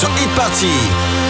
sur Hit Party.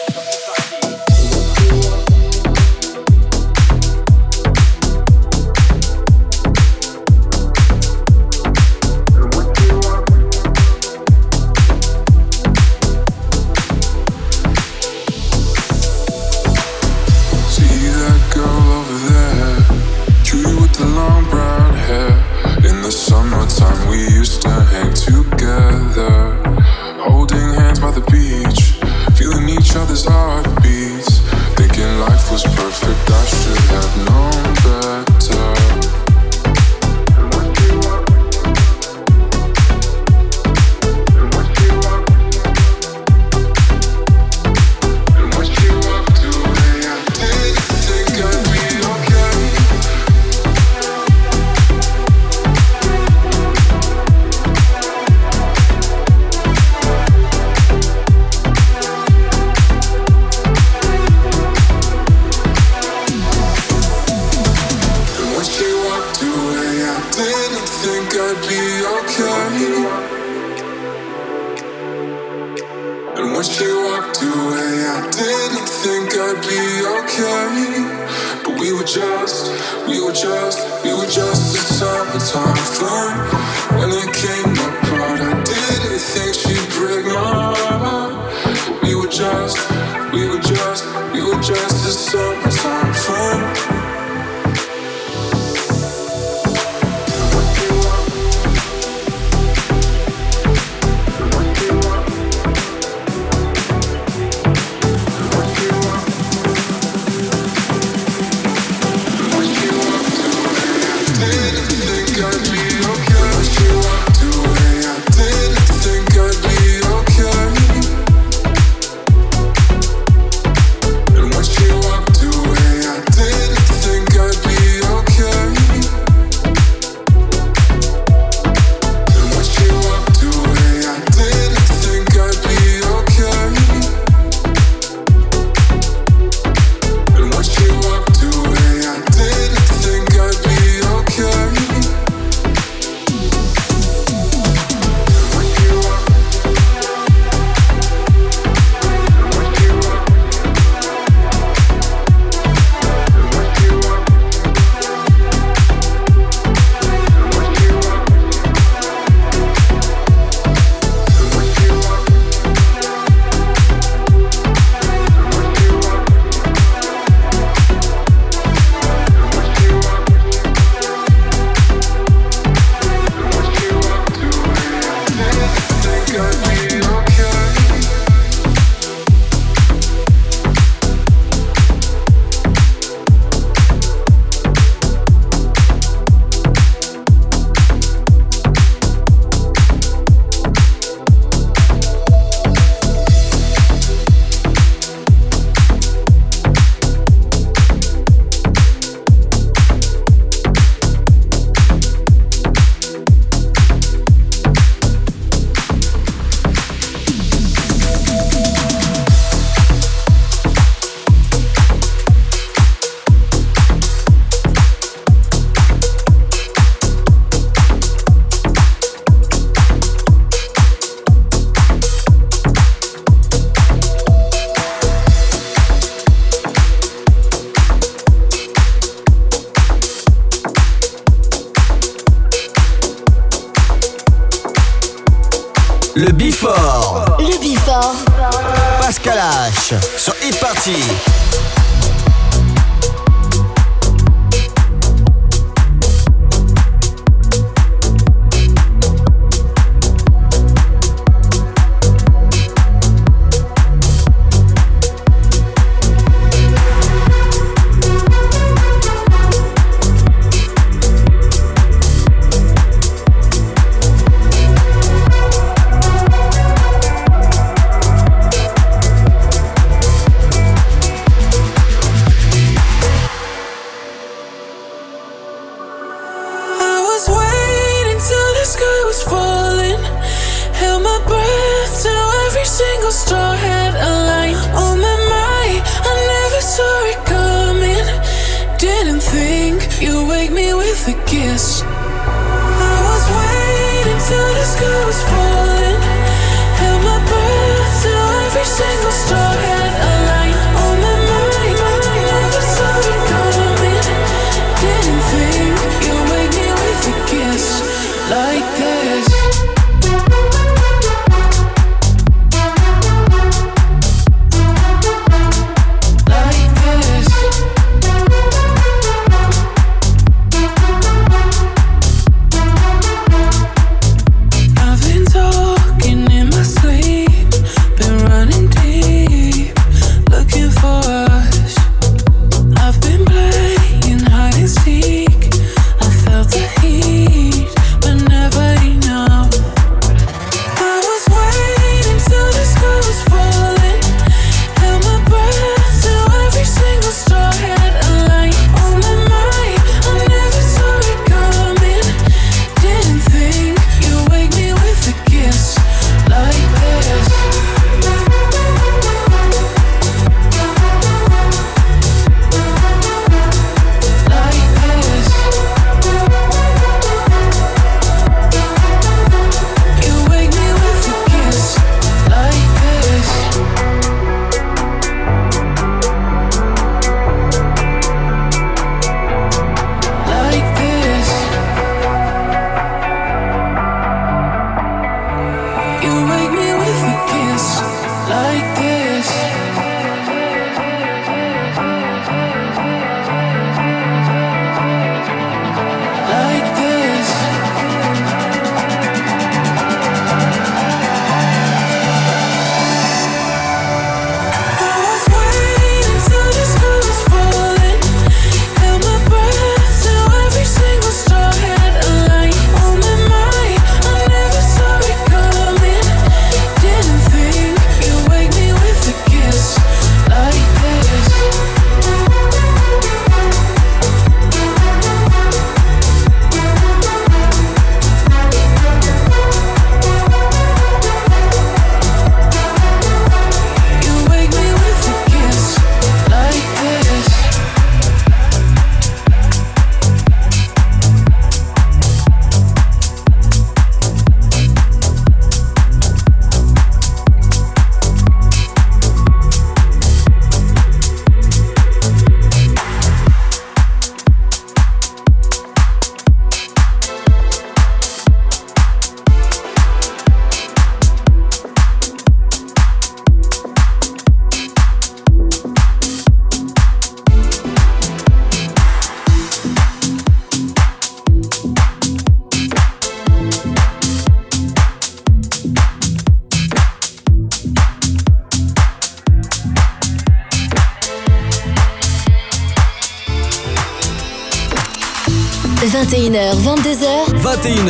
single star had aligned. Oh my my, I never saw it coming. Didn't think you'd wake me with a kiss. I was waiting to discover. like this.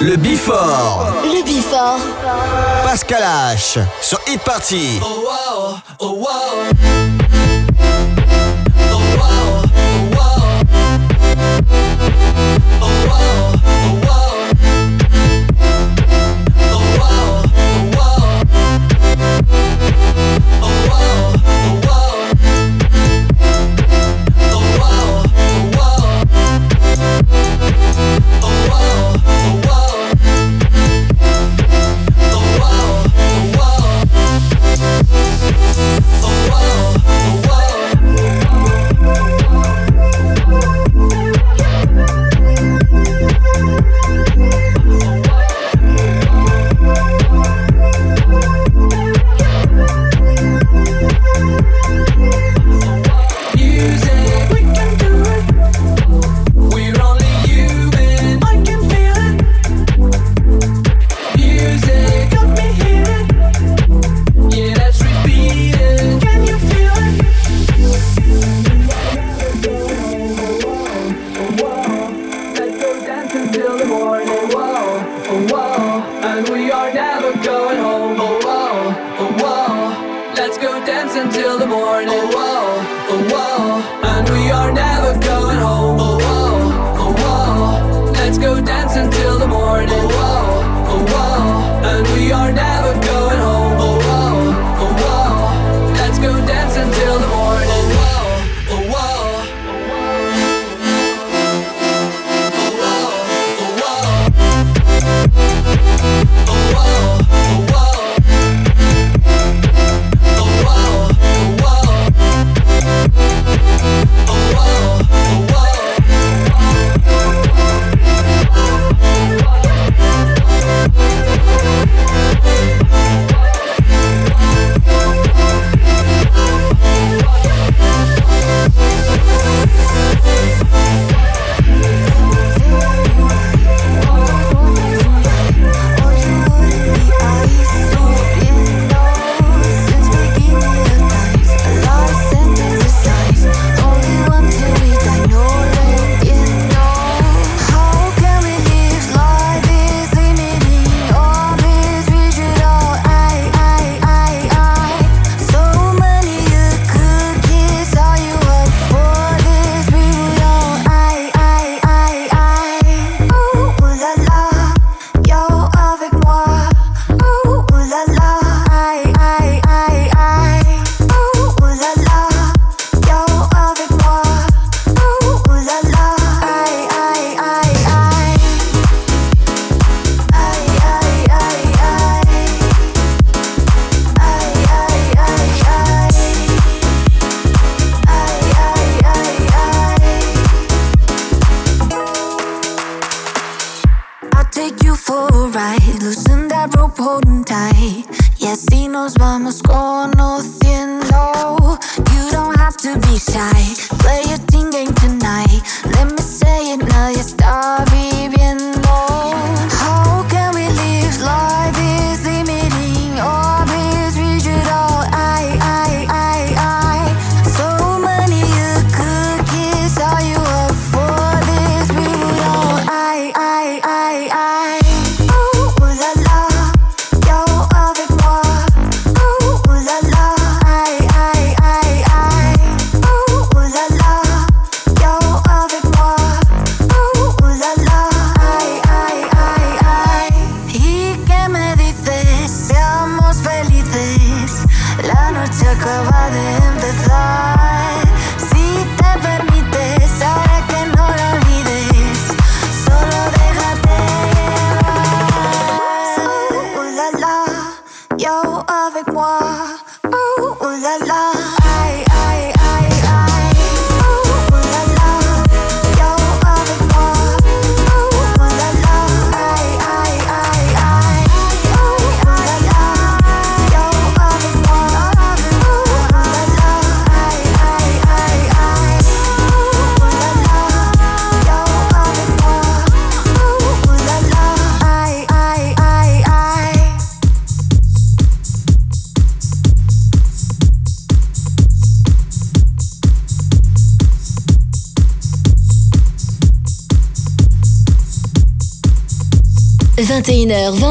Le Bifort. Le Bifort. Pascal H. Sur Hit Party. Oh wow, oh wow.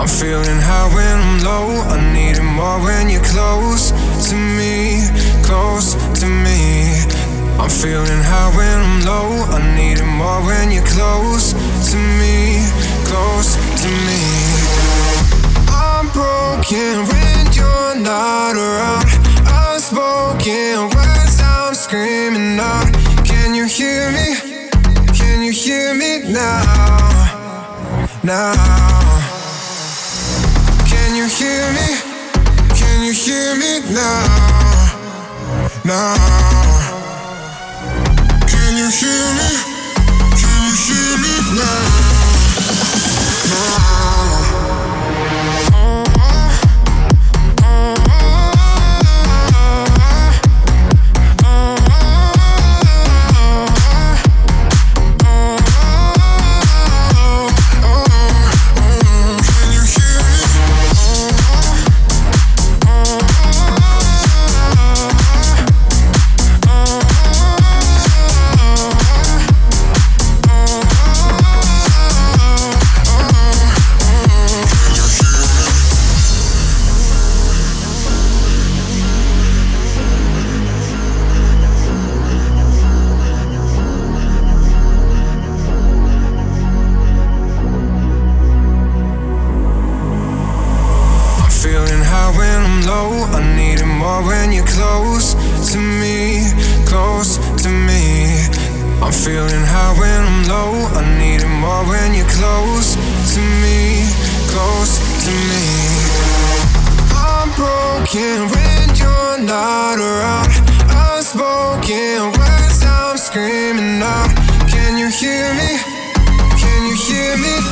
I'm feeling high when I'm low. I need it more when you're close to me, close to me. I'm feeling high when I'm low. I need it more when you're close to me, close to me. I'm broken when you're not around. Unspoken words I'm screaming out. Can you hear me? Can you hear me now? Now. Can you hear me? Can you hear me now? Now. Can you hear me? Can you hear me now? Now.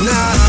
Now?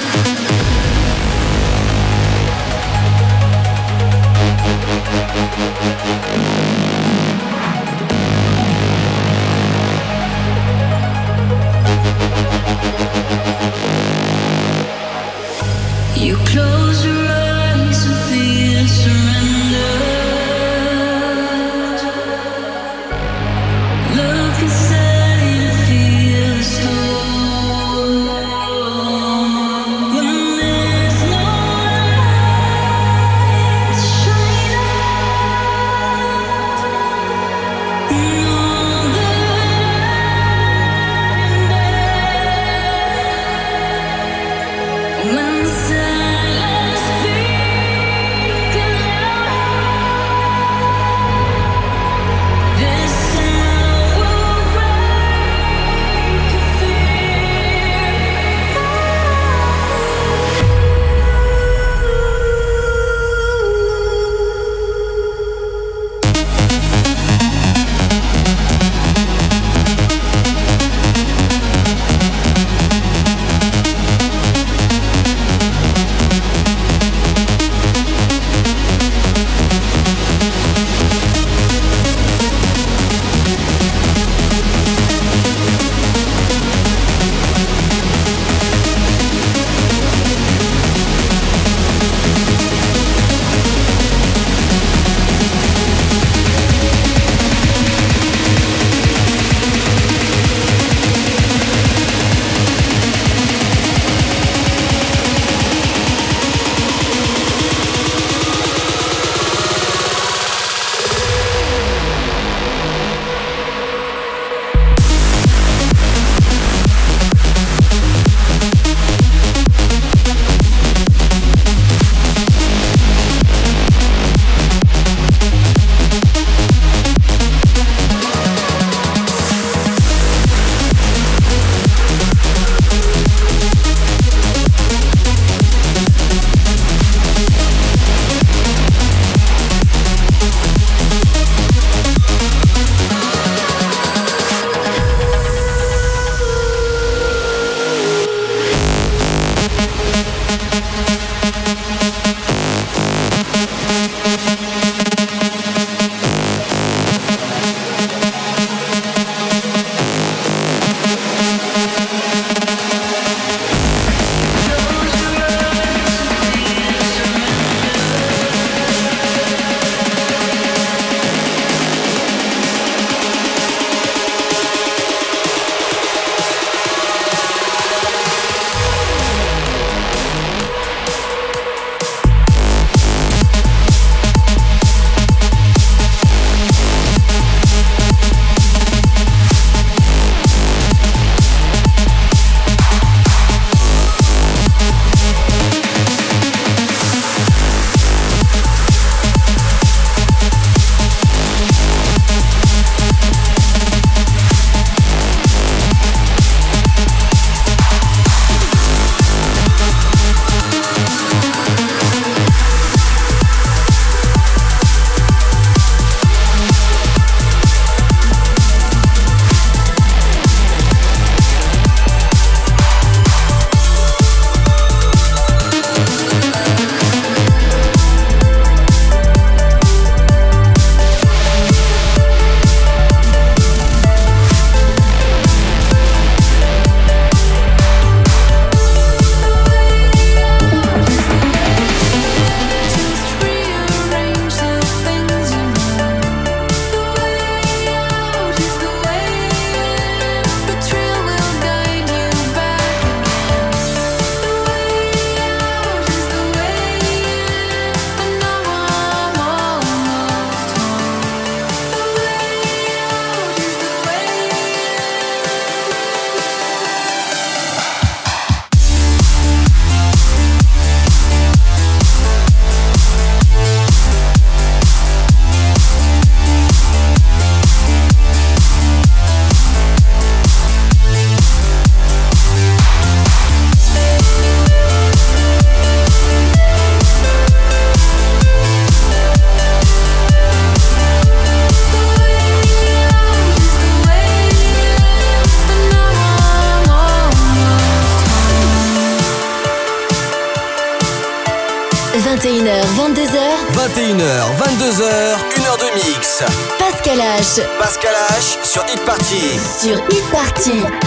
Sur Hit Party. Sur Hit Party.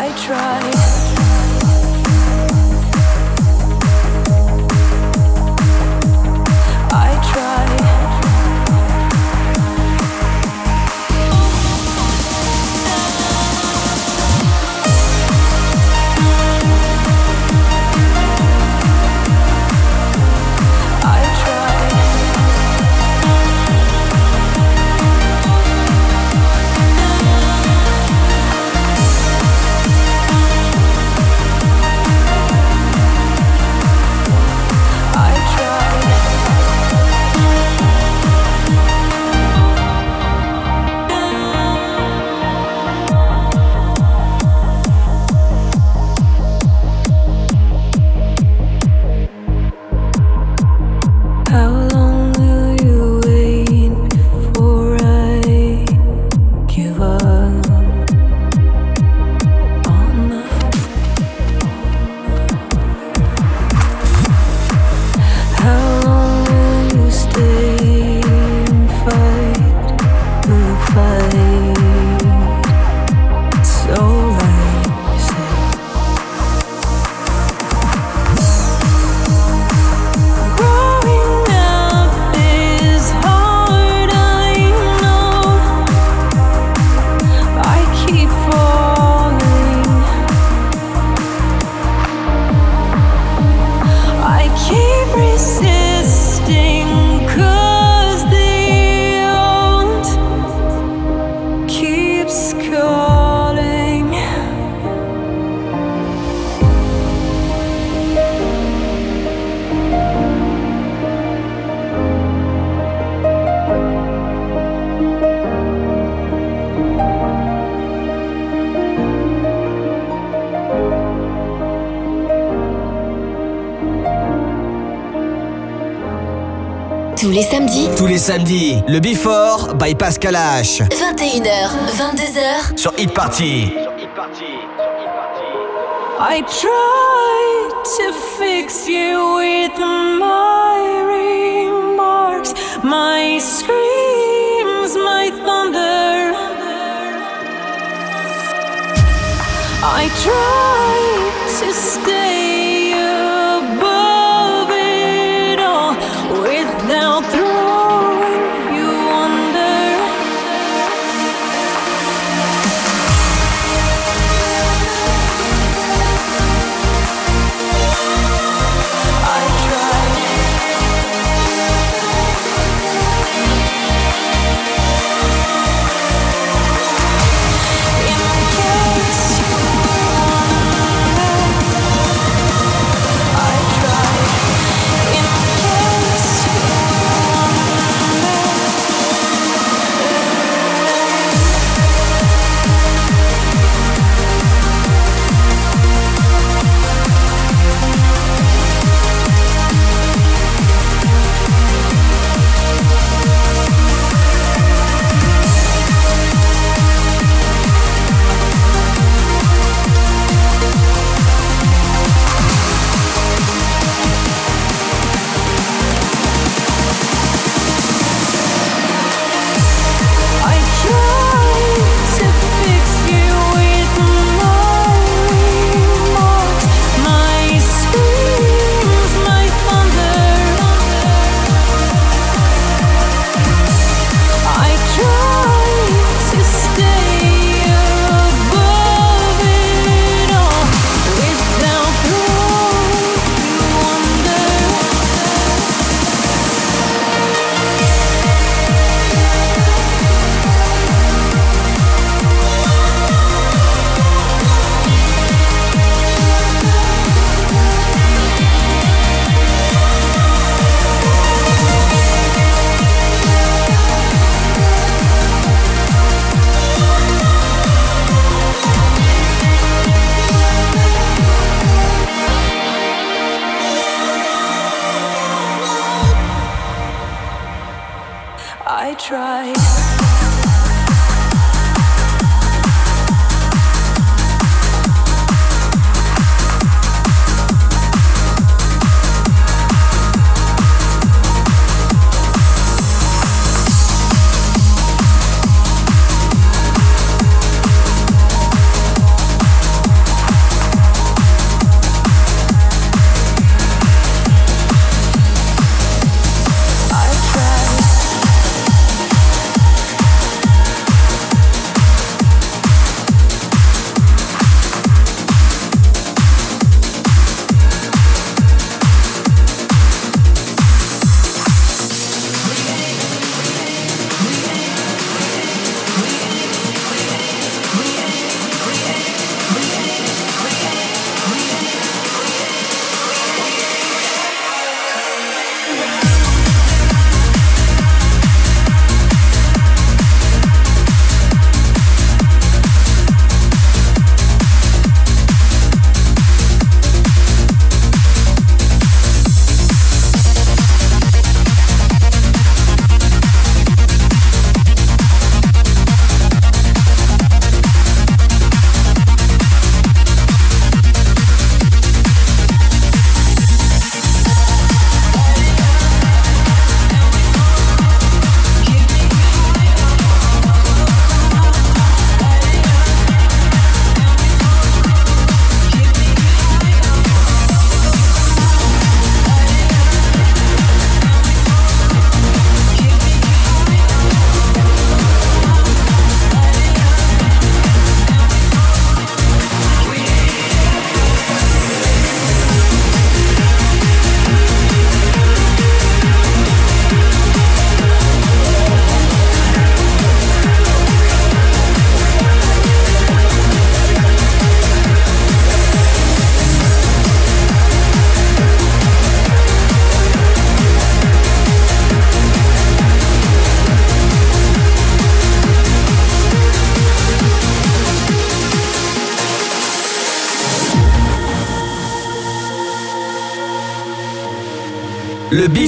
I tried. Les samedis. Tous les samedis, le Before by Pascal H. 21h, 22h. Sur Hit Party. I try to fix you with my remarks, my screams, my thunder. I try to stay